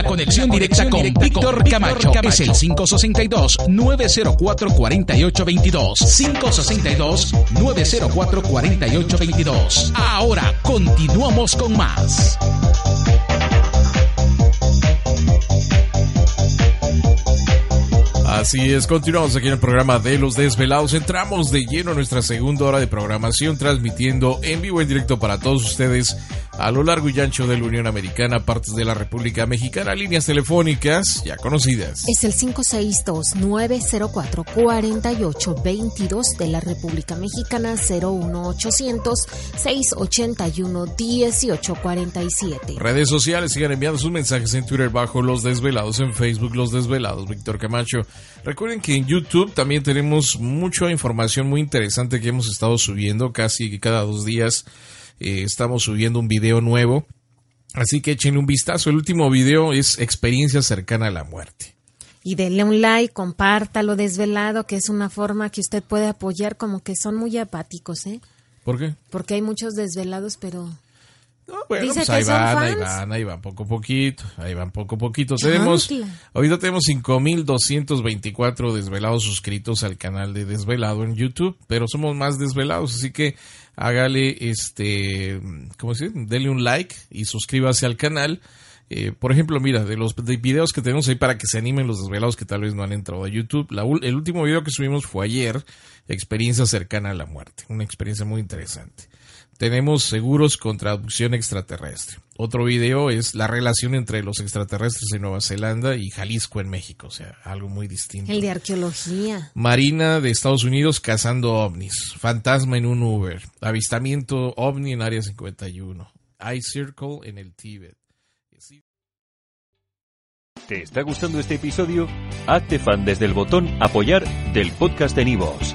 Conexión directa con Víctor Camacho. Es el 562-904-4822. 562-904-4822. Ahora continuamos con más. Así es, continuamos aquí en el programa de Los Desvelados. Entramos de lleno a nuestra segunda hora de programación, transmitiendo en vivo en directo para todos ustedes a lo largo y ancho de la Unión Americana, partes de la República Mexicana, líneas telefónicas ya conocidas. Es el 562-904-4822 de la República Mexicana, 01800-681-1847. Redes sociales, sigan enviando sus mensajes en Twitter bajo Los Desvelados, en Facebook Los Desvelados, Víctor Camacho. Recuerden que en YouTube también tenemos mucha información muy interesante que hemos estado subiendo casi cada dos días eh, estamos subiendo un video nuevo. Así que echen un vistazo. El último video es experiencia cercana a la muerte. Y denle un like, compártalo desvelado, que es una forma que usted puede apoyar, como que son muy apáticos, ¿eh? ¿Por qué? Porque hay muchos desvelados, pero no, bueno, Dice pues que ahí son van, ahí fans. van, ahí van, poco a poquito, ahí van poco a poquito. Tenemos, Chancla. ahorita tenemos 5224 desvelados suscritos al canal de Desvelado en YouTube, pero somos más desvelados, así que hágale este, ¿cómo se dice? Dele un like y suscríbase al canal. Eh, por ejemplo, mira, de los de videos que tenemos ahí para que se animen los desvelados que tal vez no han entrado a YouTube. La el último video que subimos fue ayer, experiencia cercana a la muerte, una experiencia muy interesante. Tenemos seguros contra abducción extraterrestre. Otro video es la relación entre los extraterrestres en Nueva Zelanda y Jalisco en México, o sea, algo muy distinto. el de arqueología. Marina de Estados Unidos cazando ovnis. Fantasma en un Uber. Avistamiento ovni en Área 51. Eye Circle en el Tíbet. ¿Te está gustando este episodio? Hazte fan desde el botón Apoyar del podcast de Nivos.